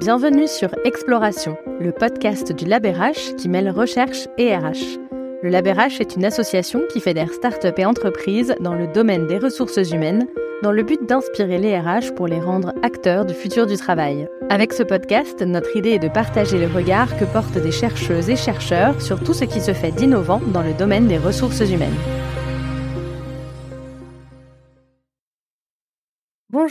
Bienvenue sur Exploration, le podcast du LabRH qui mêle recherche et RH. Le LabRH est une association qui fédère start-up et entreprises dans le domaine des ressources humaines dans le but d'inspirer les RH pour les rendre acteurs du futur du travail. Avec ce podcast, notre idée est de partager le regard que portent des chercheuses et chercheurs sur tout ce qui se fait d'innovant dans le domaine des ressources humaines.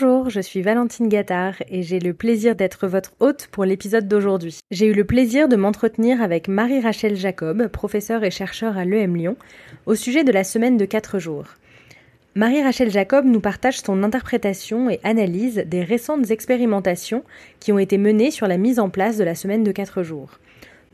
Bonjour, je suis Valentine Gattard et j'ai le plaisir d'être votre hôte pour l'épisode d'aujourd'hui. J'ai eu le plaisir de m'entretenir avec Marie-Rachel Jacob, professeure et chercheur à l'EM Lyon, au sujet de la semaine de 4 jours. Marie-Rachel Jacob nous partage son interprétation et analyse des récentes expérimentations qui ont été menées sur la mise en place de la semaine de 4 jours.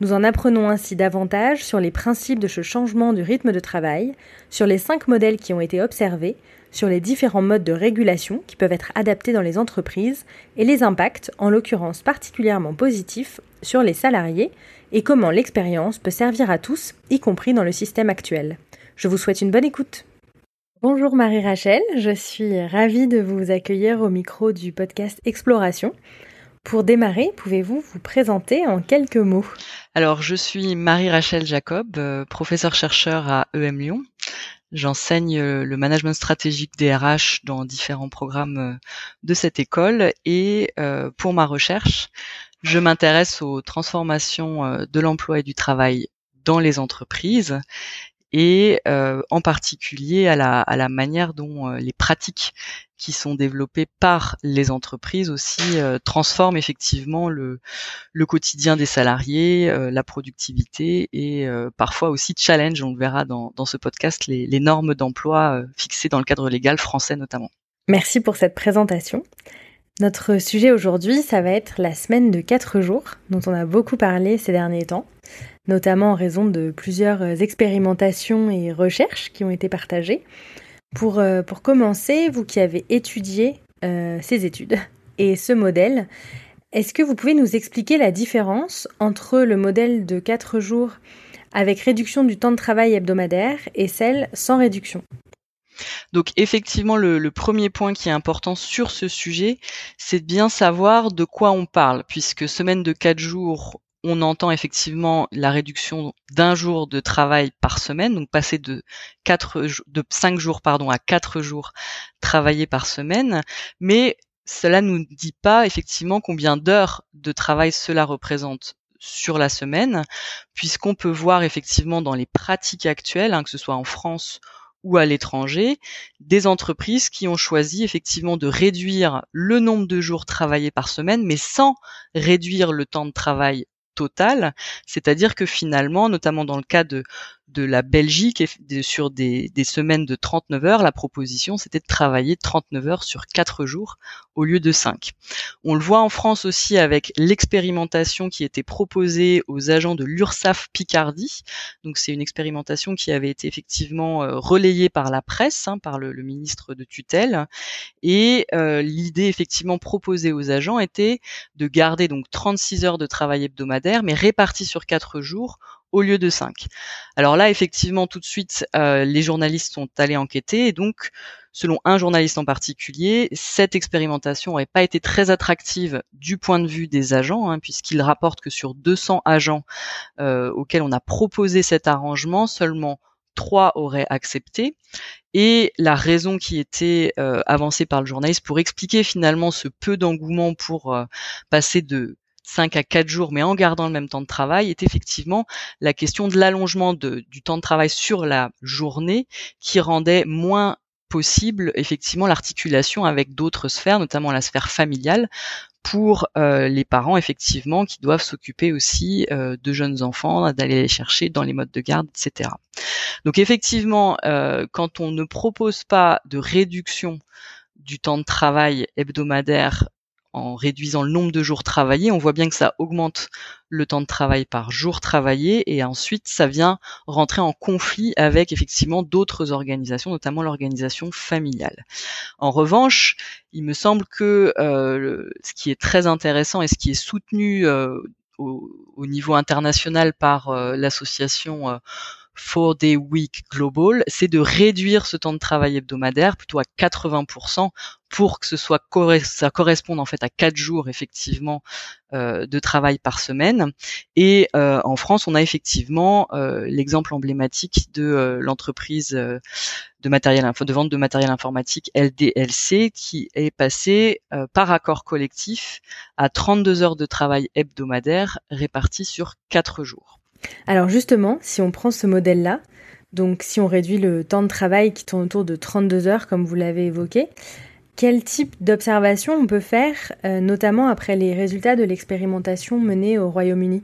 Nous en apprenons ainsi davantage sur les principes de ce changement du rythme de travail, sur les cinq modèles qui ont été observés, sur les différents modes de régulation qui peuvent être adaptés dans les entreprises et les impacts, en l'occurrence particulièrement positifs, sur les salariés et comment l'expérience peut servir à tous, y compris dans le système actuel. Je vous souhaite une bonne écoute. Bonjour Marie-Rachel, je suis ravie de vous accueillir au micro du podcast Exploration. Pour démarrer, pouvez-vous vous présenter en quelques mots? Alors, je suis Marie-Rachel Jacob, euh, professeure-chercheur à EM Lyon. J'enseigne euh, le management stratégique des RH dans différents programmes euh, de cette école et euh, pour ma recherche, je m'intéresse aux transformations de l'emploi et du travail dans les entreprises et en particulier à la, à la manière dont les pratiques qui sont développés par les entreprises aussi euh, transforment effectivement le, le quotidien des salariés, euh, la productivité et euh, parfois aussi challenge, on le verra dans, dans ce podcast, les, les normes d'emploi fixées dans le cadre légal français notamment. Merci pour cette présentation. Notre sujet aujourd'hui, ça va être la semaine de 4 jours, dont on a beaucoup parlé ces derniers temps, notamment en raison de plusieurs expérimentations et recherches qui ont été partagées. Pour, euh, commencer, vous qui avez étudié euh, ces études et ce modèle, est-ce que vous pouvez nous expliquer la différence entre le modèle de 4 jours avec réduction du temps de travail hebdomadaire et celle sans réduction? Donc effectivement, le, le, premier point qui est important sur ce sujet, c'est de bien savoir de quoi on parle, puisque semaine de 4 jours on entend effectivement la réduction d'un jour de travail par semaine, donc passer de quatre, de cinq jours pardon à quatre jours travaillés par semaine, mais cela ne nous dit pas effectivement combien d'heures de travail cela représente sur la semaine, puisqu'on peut voir effectivement dans les pratiques actuelles, hein, que ce soit en France ou à l'étranger, des entreprises qui ont choisi effectivement de réduire le nombre de jours travaillés par semaine, mais sans réduire le temps de travail total, c'est-à-dire que finalement, notamment dans le cas de, de la Belgique, sur des, semaines de 39 heures, la proposition c'était de travailler 39 heures sur 4 jours au lieu de 5. On le voit en France aussi avec l'expérimentation qui était proposée aux agents de l'URSAF Picardie. Donc c'est une expérimentation qui avait été effectivement euh, relayée par la presse, hein, par le, ministre de tutelle. Et euh, l'idée effectivement proposée aux agents était de garder donc 36 heures de travail hebdomadaire, mais réparties sur 4 jours au lieu de 5. Alors là, effectivement, tout de suite, euh, les journalistes sont allés enquêter et donc, selon un journaliste en particulier, cette expérimentation n'aurait pas été très attractive du point de vue des agents, hein, puisqu'il rapporte que sur 200 agents euh, auxquels on a proposé cet arrangement, seulement 3 auraient accepté. Et la raison qui était euh, avancée par le journaliste pour expliquer finalement ce peu d'engouement pour passer de 5 à 4 jours, mais en gardant le même temps de travail, est effectivement la question de l'allongement du temps de travail sur la journée qui rendait moins possible effectivement l'articulation avec d'autres sphères, notamment la sphère familiale, pour euh, les parents effectivement qui doivent s'occuper aussi euh, de jeunes enfants, d'aller les chercher dans les modes de garde, etc. Donc effectivement, euh, quand on ne propose pas de réduction du temps de travail hebdomadaire en réduisant le nombre de jours travaillés, on voit bien que ça augmente le temps de travail par jour travaillé et ensuite ça vient rentrer en conflit avec effectivement d'autres organisations, notamment l'organisation familiale. En revanche, il me semble que euh, ce qui est très intéressant et ce qui est soutenu euh, au, niveau international par euh, l'association four day week global, c'est de réduire ce temps de travail hebdomadaire plutôt à 80% pour que ce soit ça corresponde en fait à quatre jours effectivement euh, de travail par semaine. Et euh, en France, on a effectivement euh, l'exemple emblématique de l'entreprise de matériel de vente de matériel informatique LDLC qui est passé par accord collectif à 32 heures de travail hebdomadaire réparties sur quatre jours. Alors justement, si on prend ce modèle-là, donc si on réduit le temps de travail qui tourne autour de 32 heures comme vous l'avez évoqué, quel type d'observation on peut faire, euh, notamment après les résultats de l'expérimentation menée au Royaume-Uni?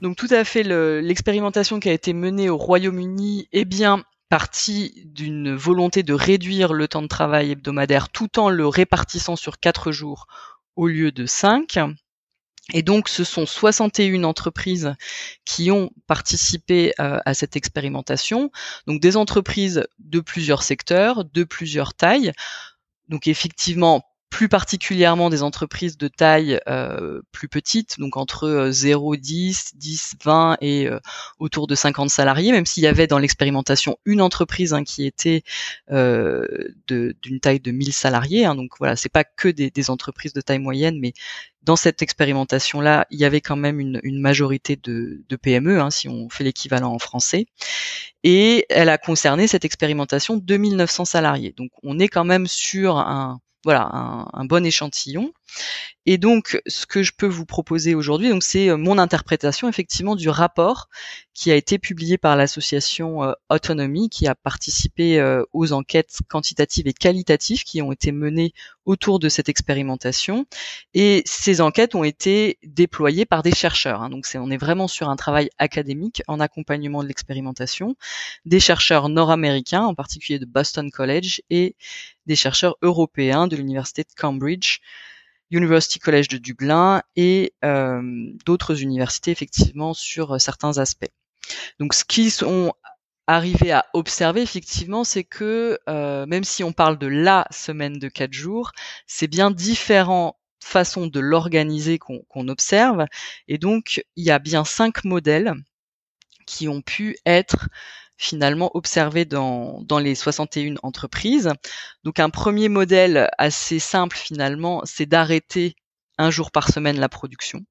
Donc tout à fait, l'expérimentation qui a été menée au Royaume-Uni est bien partie d'une volonté de réduire le temps de travail hebdomadaire tout en le répartissant sur quatre jours au lieu de cinq. Et donc, ce sont 61 entreprises qui ont participé euh, à cette expérimentation. Donc, des entreprises de plusieurs secteurs, de plusieurs tailles, donc effectivement, plus particulièrement des entreprises de taille euh, plus petite, donc entre 0, 10, 10, 20 et euh, autour de 50 salariés, même s'il y avait dans l'expérimentation une entreprise hein, qui était euh, d'une taille de 1000 salariés. Hein, donc voilà, c'est pas que des, des, entreprises de taille moyenne, mais dans cette expérimentation-là, il y avait quand même une, une majorité de, de PME, hein, si on fait l'équivalent en français. Et elle a concerné cette expérimentation 2900 salariés. Donc on est quand même sur un voilà un, bon échantillon. Et donc, ce que je peux vous proposer aujourd'hui, donc c'est euh, mon interprétation effectivement du rapport qui a été publié par l'association euh, Autonomy, qui a participé euh, aux enquêtes quantitatives et qualitatives qui ont été menées autour de cette expérimentation. Et ces enquêtes ont été déployées par des chercheurs. Hein. donc, on est vraiment sur un travail académique en accompagnement de l'expérimentation, des chercheurs nord-américains, en particulier de Boston College, et des chercheurs européens de l'université de Cambridge. University College de Dublin et euh, d'autres universités effectivement sur certains aspects. Donc ce qu'ils sont arrivés à observer effectivement, c'est que euh, même si on parle de la semaine de quatre jours, c'est bien différentes façons de l'organiser qu'on observe. Et donc il y a bien cinq modèles qui ont pu être finalement observé dans, dans les 61 entreprises. Donc un premier modèle assez simple finalement, c'est d'arrêter un jour par semaine la production.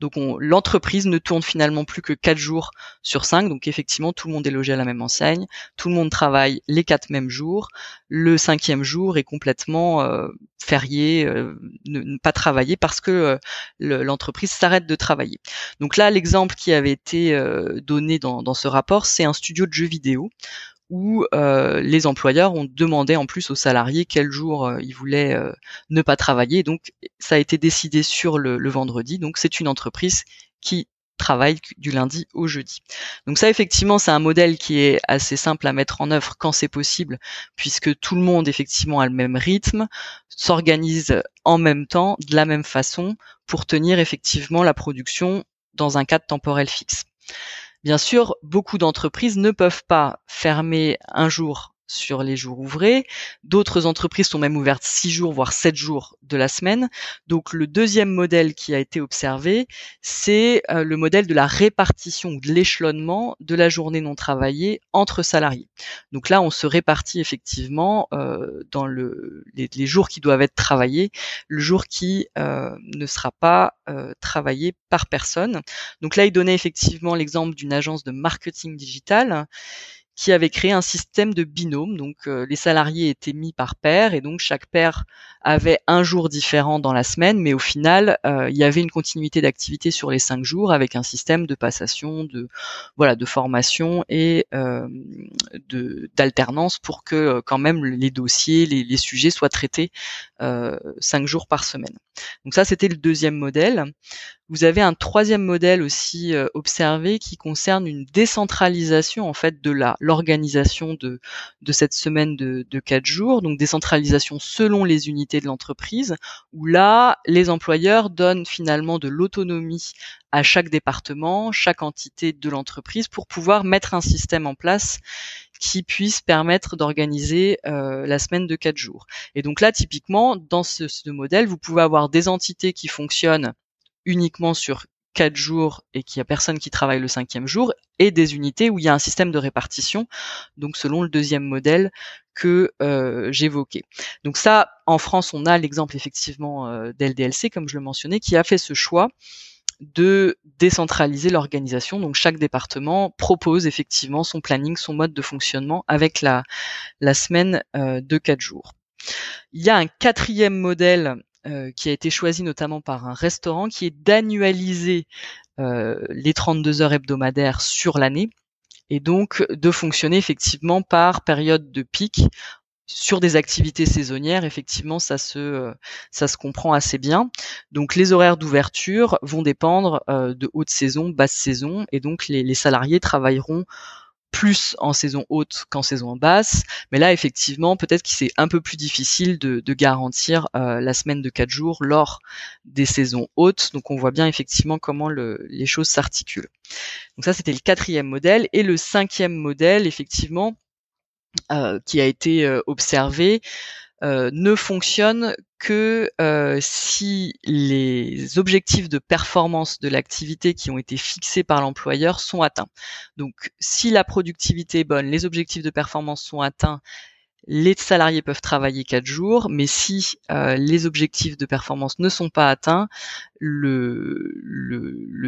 Donc l'entreprise ne tourne finalement plus que quatre jours sur cinq. Donc effectivement, tout le monde est logé à la même enseigne, tout le monde travaille les quatre mêmes jours. Le cinquième jour est complètement euh, férié, euh, ne, pas travailler parce que euh, l'entreprise s'arrête de travailler. Donc là, l'exemple qui avait été donné dans, dans ce rapport, c'est un studio de jeux vidéo où euh, les employeurs ont demandé en plus aux salariés quel jour euh, ils voulaient euh, ne pas travailler. Donc ça a été décidé sur le, le vendredi. Donc c'est une entreprise qui travaille du lundi au jeudi. Donc ça effectivement c'est un modèle qui est assez simple à mettre en œuvre quand c'est possible puisque tout le monde effectivement a le même rythme, s'organise en même temps de la même façon pour tenir effectivement la production dans un cadre temporel fixe. Bien sûr, beaucoup d'entreprises ne peuvent pas fermer un jour sur les jours ouvrés. D'autres entreprises sont même ouvertes six jours, voire sept jours de la semaine. Donc le deuxième modèle qui a été observé, c'est euh, le modèle de la répartition ou de l'échelonnement de la journée non travaillée entre salariés. Donc là, on se répartit effectivement euh, dans le, les, jours qui doivent être travaillés, le jour qui euh, ne sera pas travaillé par personne. Donc là, il donnait effectivement l'exemple d'une agence de marketing digital qui avait créé un système de binôme. Donc euh, les salariés étaient mis par paire et donc chaque paire avait un jour différent dans la semaine, mais au final euh, il y avait une continuité d'activité sur les cinq jours avec un système de passation, de voilà, de formation et euh, de d'alternance pour que quand même les dossiers, les, les sujets soient traités cinq jours par semaine. Donc ça c'était le deuxième modèle. Vous avez un troisième modèle aussi euh, observé qui concerne une décentralisation en fait de la l'organisation de de cette semaine de, de quatre jours, donc décentralisation selon les unités de l'entreprise, où là les employeurs donnent finalement de l'autonomie à chaque département, chaque entité de l'entreprise pour pouvoir mettre un système en place qui puisse permettre d'organiser euh, la semaine de quatre jours. Et donc là, typiquement, dans ce, ce modèle, vous pouvez avoir des entités qui fonctionnent uniquement sur quatre jours et qu'il y a personne qui travaille le cinquième jour, et des unités où il y a un système de répartition, donc selon le deuxième modèle que euh, j'évoquais. Donc ça, en France, on a l'exemple effectivement euh, d'LDLC, comme je le mentionnais, qui a fait ce choix de décentraliser l'organisation. Donc chaque département propose effectivement son planning, son mode de fonctionnement avec la, la semaine euh, de quatre jours. Il y a un quatrième modèle euh, qui a été choisi notamment par un restaurant qui est d'annualiser euh, les 32 heures hebdomadaires sur l'année et donc de fonctionner effectivement par période de pic sur des activités saisonnières, effectivement, ça se euh, ça se comprend assez bien. Donc les horaires d'ouverture vont dépendre euh, de haute saison, basse saison, et donc les, les, salariés travailleront plus en saison haute qu'en saison basse. Mais là, effectivement, peut-être qu'il c'est un peu plus difficile de, de garantir euh, la semaine de quatre jours lors des saisons hautes. Donc on voit bien effectivement comment le, les choses s'articulent. Donc ça, c'était le quatrième modèle. Et le cinquième modèle, effectivement, euh, qui a été euh, observé euh, ne fonctionne que si les objectifs de performance de l'activité qui ont été fixés par l'employeur sont atteints. Donc si la productivité est bonne, les objectifs de performance sont atteints, les salariés peuvent travailler quatre jours, mais si les objectifs de performance ne sont pas atteints, le,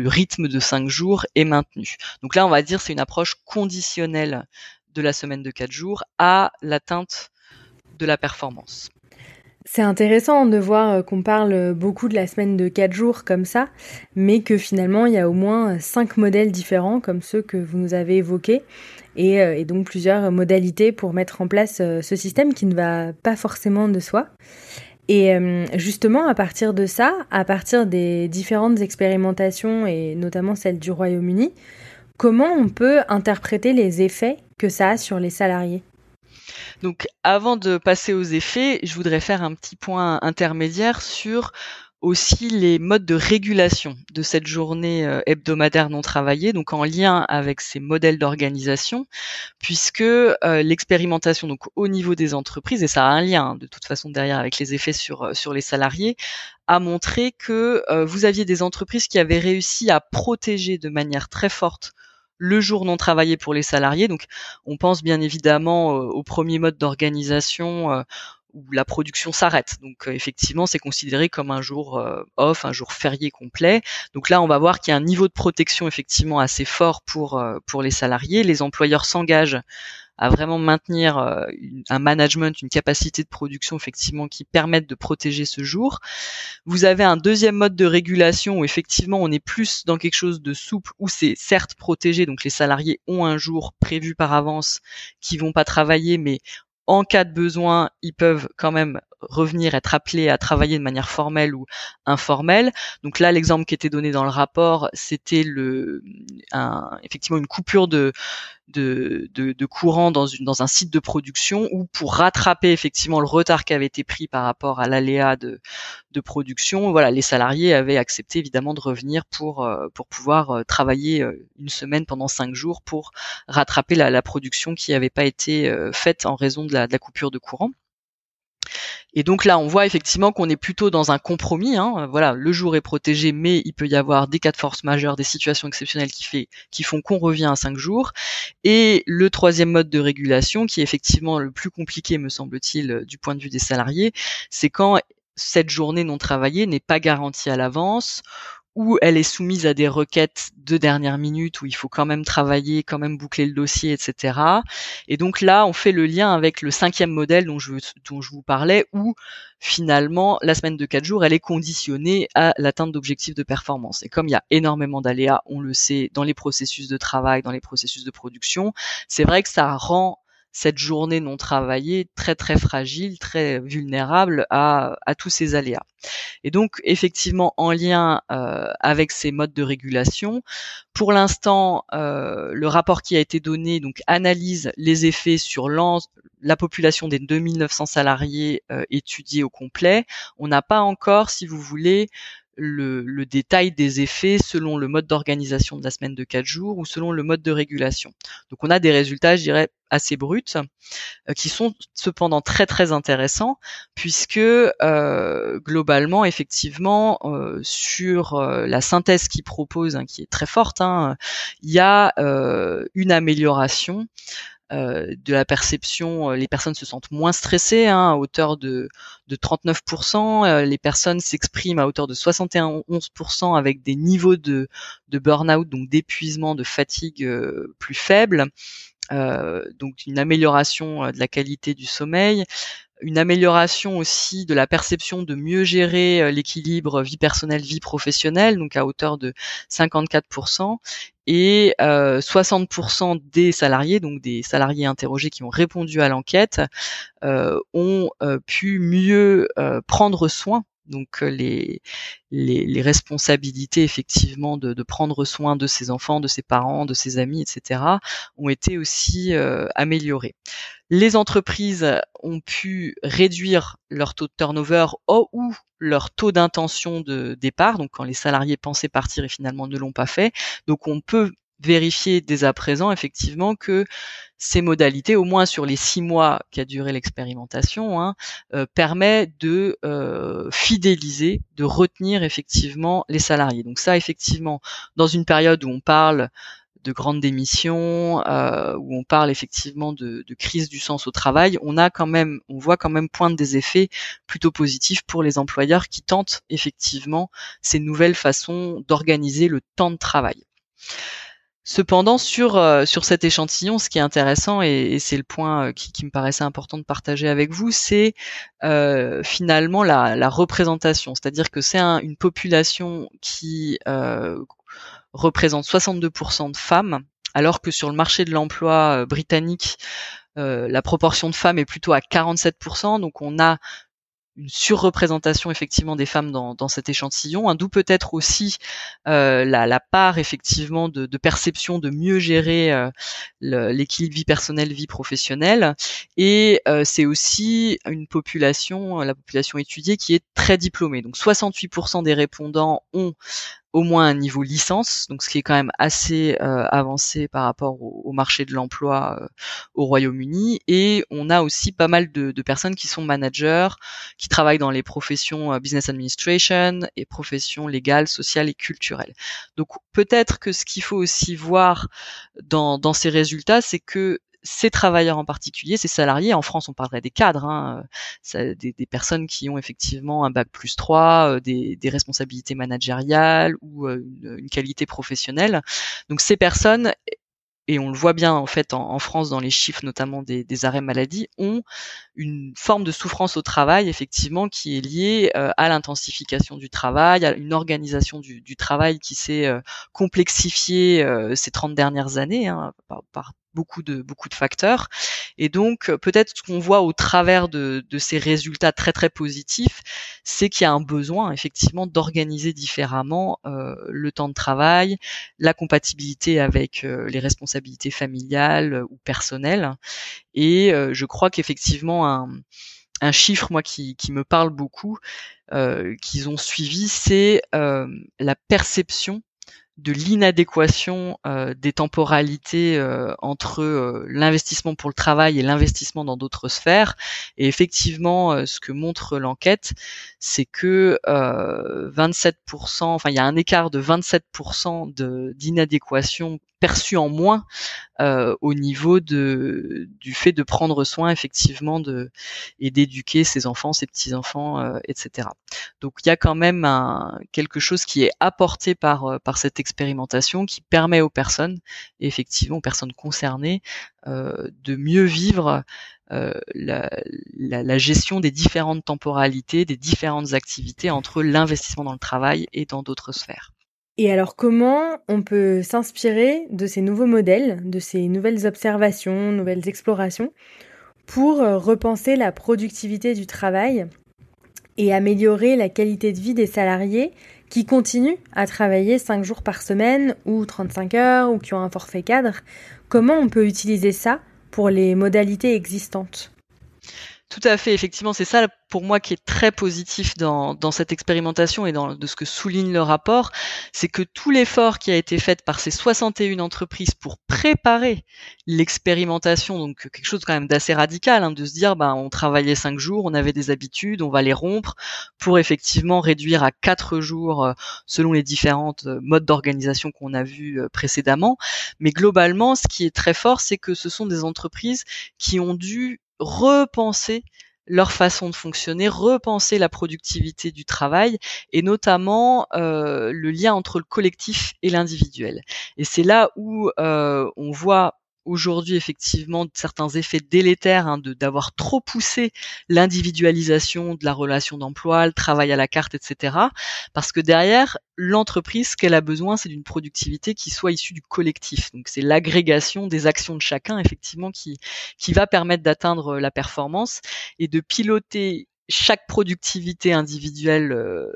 rythme de cinq jours est maintenu. Donc là, on va dire c'est une approche conditionnelle de la semaine de 4 jours à l'atteinte de la performance. C'est intéressant de voir euh, qu'on parle beaucoup de la semaine de 4 jours comme ça, mais que finalement il y a au moins 5 modèles différents comme ceux que vous nous avez évoqués, et, euh, donc plusieurs modalités pour mettre en place euh, ce système qui ne va pas forcément de soi. Et justement, à partir de ça, à partir des différentes expérimentations, et notamment celle du Royaume-Uni, comment on peut interpréter les effets que ça a sur les salariés? Donc avant de passer aux effets, je voudrais faire un petit point intermédiaire sur aussi les modes de régulation de cette journée euh, hebdomadaire non travaillée, donc en lien avec ces modèles d'organisation, puisque euh, l'expérimentation donc au niveau des entreprises, et ça a un lien hein, de toute façon derrière avec les effets sur, euh, sur les salariés, a montré que vous aviez des entreprises qui avaient réussi à protéger de manière très forte le jour non travaillé pour les salariés. Donc, on pense bien évidemment euh, au premier mode d'organisation euh, où la production s'arrête. Donc, euh, effectivement, c'est considéré comme un jour off, un jour férié complet. Donc là, on va voir qu'il y a un niveau de protection effectivement assez fort pour pour les salariés. Les employeurs s'engagent à vraiment maintenir euh, un management, une capacité de production effectivement qui permettent de protéger ce jour. Vous avez un deuxième mode de régulation où effectivement on est plus dans quelque chose de souple où c'est certes protégé, donc les salariés ont un jour prévu par avance qui vont pas travailler, mais en cas de besoin, ils peuvent quand même revenir, être appelés à travailler de manière formelle ou informelle. Donc là, l'exemple qui était donné dans le rapport, c'était effectivement une coupure de, courant dans, un site de production ou pour rattraper effectivement le retard qui avait été pris par rapport à l'aléa de, production, voilà, les salariés avaient accepté évidemment de revenir pour euh, pouvoir euh, travailler euh, une semaine pendant cinq jours pour rattraper la, production qui n'avait pas été faite en raison de la coupure de courant. Et donc là, on voit effectivement qu'on est plutôt dans un compromis. Hein. Voilà, le jour est protégé, mais il peut y avoir des cas de force majeure, des situations exceptionnelles qui, qui font qu'on revient à cinq jours. Et le troisième mode de régulation, qui est effectivement le plus compliqué, me semble-t-il, du point de vue des salariés, c'est quand cette journée non travaillée n'est pas garantie à l'avance où elle est soumise à des requêtes de dernière minute où il faut quand même travailler, quand même boucler le dossier, etc. Et donc là, on fait le lien avec le cinquième modèle dont je, dont je vous parlais, où finalement la semaine de quatre jours, elle est conditionnée à l'atteinte d'objectifs de performance. Et comme il y a énormément d'aléas, on le sait, dans les processus de travail, dans les processus de production, c'est vrai que ça rend cette journée non travaillée très très fragile, très vulnérable à, à tous ces aléas. Et donc effectivement en lien euh, avec ces modes de régulation, pour l'instant euh, le rapport qui a été donné donc analyse les effets sur la population des 2900 salariés euh, étudiés au complet. On n'a pas encore, si vous voulez, le, détail des effets selon le mode d'organisation de la semaine de 4 jours ou selon le mode de régulation. Donc on a des résultats, je dirais, assez bruts, euh, qui sont cependant très très intéressants, puisque euh, globalement, effectivement, euh, sur la synthèse qu'ils proposent, hein, qui est très forte, hein, il y a une amélioration de la perception, euh, les personnes se sentent moins stressées hein, à hauteur de, de 39%, euh, les personnes s'expriment à hauteur de 71% avec des niveaux de, de burn-out, donc d'épuisement, de fatigue plus faibles. donc une amélioration de la qualité du sommeil, une amélioration aussi de la perception de mieux gérer l'équilibre vie personnelle vie professionnelle donc à hauteur de 54% et 60% euh, des salariés, donc des salariés interrogés qui ont répondu à l'enquête, euh, ont euh, pu mieux prendre soin donc les, les, responsabilités effectivement de, prendre soin de ses enfants, de ses parents, de ses amis, etc. ont été aussi améliorées. Les entreprises ont pu réduire leur taux de turnover ou leur taux d'intention de départ, donc quand les salariés pensaient partir et finalement ne l'ont pas fait. Donc on peut vérifier dès à présent effectivement que ces modalités, au moins sur les six mois qu'a duré l'expérimentation, hein, euh, permet de euh, fidéliser, de retenir effectivement les salariés. Donc ça, effectivement, dans une période où on parle de grandes démissions, euh, où on parle effectivement de, crise du sens au travail, on a quand même, on voit quand même poindre des effets plutôt positifs pour les employeurs qui tentent effectivement ces nouvelles façons d'organiser le temps de travail. Cependant, sur euh, sur cet échantillon, ce qui est intéressant et, c'est le point euh, qui, me paraissait important de partager avec vous, c'est finalement la, représentation. C'est-à-dire que c'est une population qui représente 62% de femmes, alors que sur le marché de l'emploi euh, britannique, euh, la proportion de femmes est plutôt à 47%. Donc on a une surreprésentation effectivement des femmes dans, cet échantillon, hein, d'où peut-être aussi euh, la, part effectivement de, perception de mieux gérer euh, l'équilibre vie personnelle vie professionnelle, et c'est aussi une population, la population étudiée qui est très diplômée. Donc 68% des répondants ont au moins un niveau licence, donc ce qui est quand même assez euh, avancé par rapport au, marché de l'emploi euh, au Royaume-Uni. Et on a aussi pas mal de, personnes qui sont managers, qui travaillent dans les professions euh, business administration et professions légales, sociales et culturelles. Donc peut-être que ce qu'il faut aussi voir dans, dans ces résultats, c'est que ces travailleurs en particulier, ces salariés, en France on parlerait des cadres, hein, euh, des, personnes qui ont effectivement un bac plus 3, euh, des, responsabilités managériales ou euh, une, qualité professionnelle. Donc ces personnes, et on le voit bien en fait en, France dans les chiffres notamment des, arrêts maladie, ont une forme de souffrance au travail effectivement qui est liée à l'intensification du travail, à une organisation du, travail qui s'est complexifiée ces 30 dernières années hein, par beaucoup de beaucoup de facteurs. Et donc euh, peut-être ce qu'on voit au travers de, de, ces résultats très très positifs, c'est qu'il y a un besoin effectivement d'organiser différemment euh, le temps de travail, la compatibilité avec euh, les responsabilités familiales ou personnelles. Et je crois qu'effectivement un, un chiffre moi qui, qui me parle beaucoup euh, qu'ils ont suivi, c'est la perception de l'inadéquation euh, des temporalités euh, entre euh, l'investissement pour le travail et l'investissement dans d'autres sphères. Et effectivement, ce que montre l'enquête, c'est que 27%, enfin il y a un écart de 27% d'inadéquation perçu en moins euh, au niveau de du fait de prendre soin effectivement de et d'éduquer ses enfants, ses petits enfants, euh, etc. Donc il y a quand même quelque chose qui est apporté par euh, par cette expérimentation qui permet aux personnes, effectivement aux personnes concernées, de mieux vivre la, la, gestion des différentes temporalités, des différentes activités entre l'investissement dans le travail et dans d'autres sphères. Et alors comment on peut s'inspirer de ces nouveaux modèles, de ces nouvelles observations, nouvelles explorations, pour euh, repenser la productivité du travail et améliorer la qualité de vie des salariés qui continuent à travailler 5 jours par semaine ou 35 heures ou qui ont un forfait cadre? Comment on peut utiliser ça pour les modalités existantes? Tout à fait, effectivement, c'est ça pour moi qui est très positif dans, dans cette expérimentation et dans de ce que souligne le rapport, c'est que tout l'effort qui a été fait par ces 61 entreprises pour préparer l'expérimentation, donc quelque chose quand même d'assez radical, hein, de se dire, ben, on travaillait cinq jours, on avait des habitudes, on va les rompre pour effectivement réduire à quatre jours euh, selon les différentes euh, modes d'organisation qu'on a vus euh, précédemment. Mais globalement, ce qui est très fort, c'est que ce sont des entreprises qui ont dû repenser leur façon de fonctionner, repenser la productivité du travail et notamment euh, le lien entre le collectif et l'individuel. Et c'est là où euh, on voit aujourd'hui effectivement certains effets délétères hein, d'avoir trop poussé l'individualisation de la relation d'emploi, le travail à la carte, etc. Parce que derrière l'entreprise, ce qu'elle a besoin, c'est d'une productivité qui soit issue du collectif. Donc c'est l'agrégation des actions de chacun effectivement qui qui va permettre d'atteindre la performance et de piloter chaque productivité individuelle euh,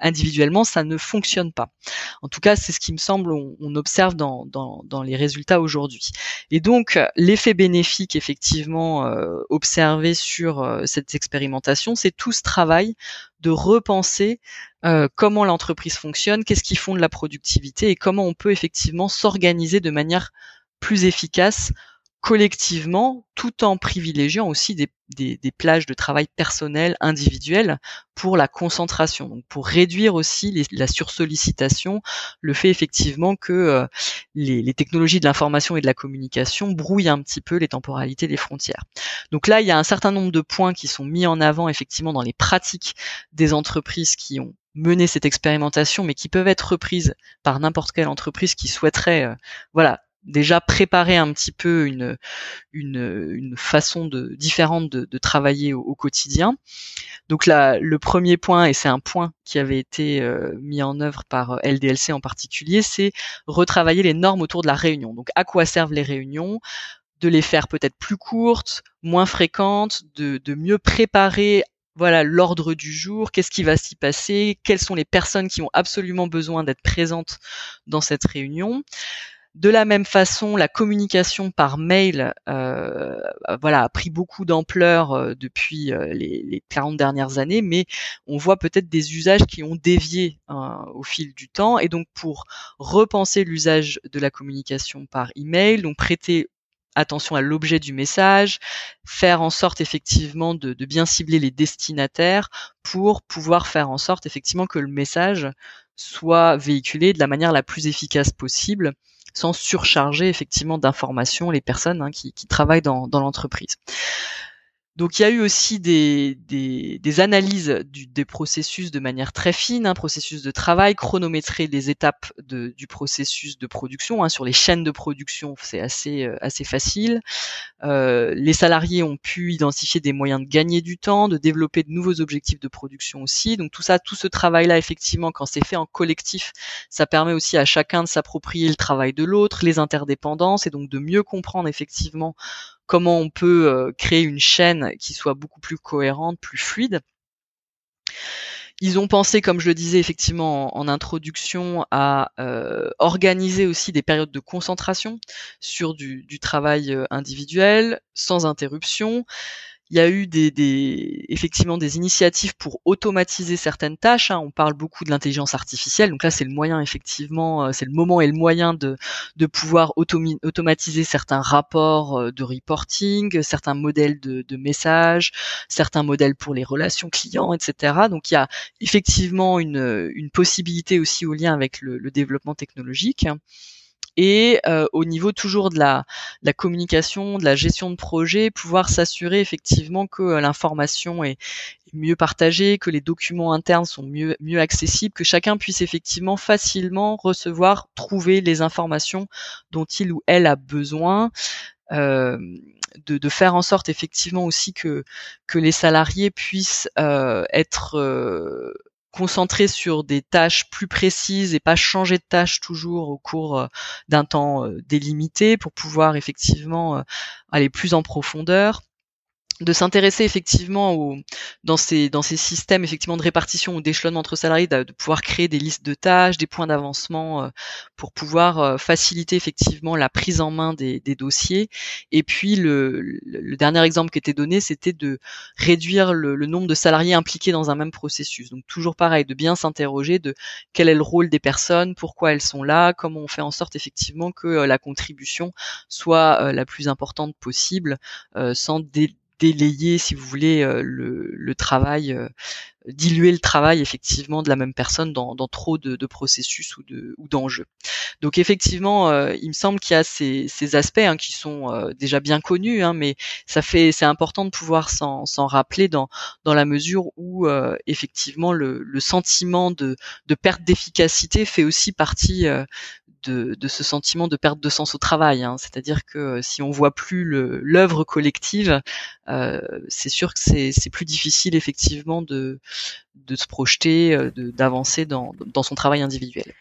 individuellement, ça ne fonctionne pas. En tout cas, c'est ce qui me semble, on, observe dans, dans, dans, les résultats aujourd'hui. Et donc, l'effet bénéfique, effectivement, euh, observé sur euh, cette expérimentation, c'est tout ce travail de repenser comment l'entreprise fonctionne, qu'est-ce qui fonde la productivité et comment on peut effectivement s'organiser de manière plus efficace collectivement, tout en privilégiant aussi des, des, plages de travail personnel, individuelles, pour la concentration, donc pour réduire aussi la sursollicitation, le fait effectivement que euh, les, les, technologies de l'information et de la communication brouillent un petit peu les temporalités des frontières. Donc là, il y a un certain nombre de points qui sont mis en avant effectivement dans les pratiques des entreprises qui ont mené cette expérimentation, mais qui peuvent être reprises par n'importe quelle entreprise qui souhaiterait, euh, voilà, déjà préparer un petit peu une, façon de, différente de, de travailler au, quotidien. Donc là, le premier point, et c'est un point qui avait été euh, mis en œuvre par euh, LDLC en particulier, c'est retravailler les normes autour de la réunion. Donc à quoi servent les réunions? De les faire peut-être plus courtes, moins fréquentes, de, de mieux préparer voilà l'ordre du jour, qu'est-ce qui va s'y passer, quelles sont les personnes qui ont absolument besoin d'être présentes dans cette réunion. De la même façon, la communication par mail, euh, voilà, a pris beaucoup d'ampleur euh, depuis euh, les, les, 40 dernières années, mais on voit peut-être des usages qui ont dévié au fil du temps. Et donc, pour repenser l'usage de la communication par email, donc prêter attention à l'objet du message, faire en sorte effectivement de, de, bien cibler les destinataires pour pouvoir faire en sorte effectivement que le message soit véhiculé de la manière la plus efficace possible sans surcharger effectivement d'informations les personnes hein, qui, travaillent dans, dans l'entreprise. Donc il y a eu aussi des, analyses des processus de manière très fine, hein, processus de travail, chronométrer les étapes du processus de production. Hein, sur les chaînes de production, c'est assez, euh, assez facile. Euh, les salariés ont pu identifier des moyens de gagner du temps, de développer de nouveaux objectifs de production aussi. Donc tout ça, tout ce travail-là, effectivement, quand c'est fait en collectif, ça permet aussi à chacun de s'approprier le travail de l'autre, les interdépendances, et donc de mieux comprendre effectivement comment on peut euh, créer une chaîne qui soit beaucoup plus cohérente, plus fluide. Ils ont pensé, comme je le disais effectivement en, introduction, à euh, organiser aussi des périodes de concentration sur du, du travail euh, individuel, sans interruption, il y a eu des, des, effectivement des initiatives pour automatiser certaines tâches. Hein. On parle beaucoup de l'intelligence artificielle, donc là c'est le moyen effectivement, euh, c'est le moment et le moyen de, pouvoir automatiser certains rapports euh, de reporting, certains modèles de, messages, certains modèles pour les relations clients, etc. Donc il y a effectivement une, possibilité aussi au lien avec le développement technologique et euh, au niveau toujours de la, la, communication, de la gestion de projet, pouvoir s'assurer effectivement que euh, l'information est mieux partagée, que les documents internes sont mieux, mieux accessibles, que chacun puisse effectivement facilement recevoir, trouver les informations dont il ou elle a besoin. Euh, de, de, faire en sorte effectivement aussi que que les salariés puissent euh, être euh, concentrer sur des tâches plus précises et pas changer de tâche toujours au cours euh, d'un temps euh, délimité pour pouvoir effectivement euh, aller plus en profondeur de s'intéresser effectivement au, dans ces dans ces systèmes effectivement de répartition ou d'échelonnement entre salariés, de, pouvoir créer des listes de tâches, des points d'avancement euh, pour pouvoir euh, faciliter effectivement la prise en main des, des dossiers. Et puis le, le, dernier exemple qui était donné, c'était de réduire le, le, nombre de salariés impliqués dans un même processus. Donc toujours pareil, de bien s'interroger de quel est le rôle des personnes, pourquoi elles sont là, comment on fait en sorte effectivement que euh, la contribution soit la plus importante possible, sans dé délayer, si vous voulez, euh, le, le travail, euh, diluer le travail effectivement de la même personne dans, dans trop de, de, processus ou de ou d'enjeux. Donc effectivement, euh, il me semble qu'il y a ces, ces aspects hein, qui sont déjà bien connus, hein, mais ça fait c'est important de pouvoir s'en, s'en rappeler dans dans la mesure où effectivement le, le sentiment de, de perte d'efficacité fait aussi partie de, ce sentiment de perte de sens au travail. Hein. C'est-à-dire que euh, si on voit plus l'œuvre collective, euh, c'est sûr que c'est plus difficile effectivement de, de se projeter, euh, d'avancer dans, dans son travail individuel.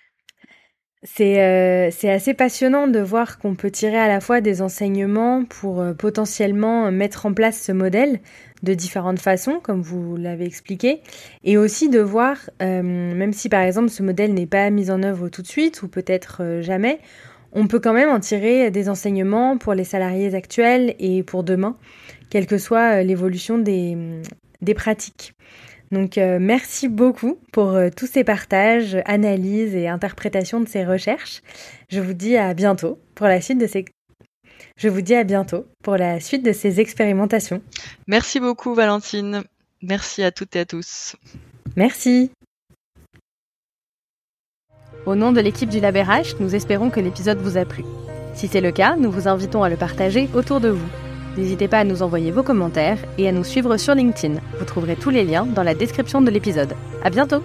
C'est c'est assez passionnant de voir qu'on peut tirer à la fois des enseignements pour potentiellement mettre en place ce modèle de différentes façons, comme vous l'avez expliqué, et aussi de voir, euh, même si par exemple ce modèle n'est pas mis en œuvre tout de suite ou peut-être euh, jamais, on peut quand même en tirer des enseignements pour les salariés actuels et pour demain, quelle que soit euh, l'évolution des pratiques. Donc merci beaucoup pour tous ces partages, analyses et interprétations de ces recherches. Je vous dis à bientôt pour la suite de ces je vous dis à bientôt pour la suite de ces expérimentations. Merci beaucoup Valentine. Merci à toutes et à tous. Merci. Au nom de l'équipe du Labérage, nous espérons que l'épisode vous a plu. Si c'est le cas, nous vous invitons à le partager autour de vous. N'hésitez pas à nous envoyer vos commentaires et à nous suivre sur LinkedIn. Vous trouverez tous les liens dans la description de l'épisode. À bientôt!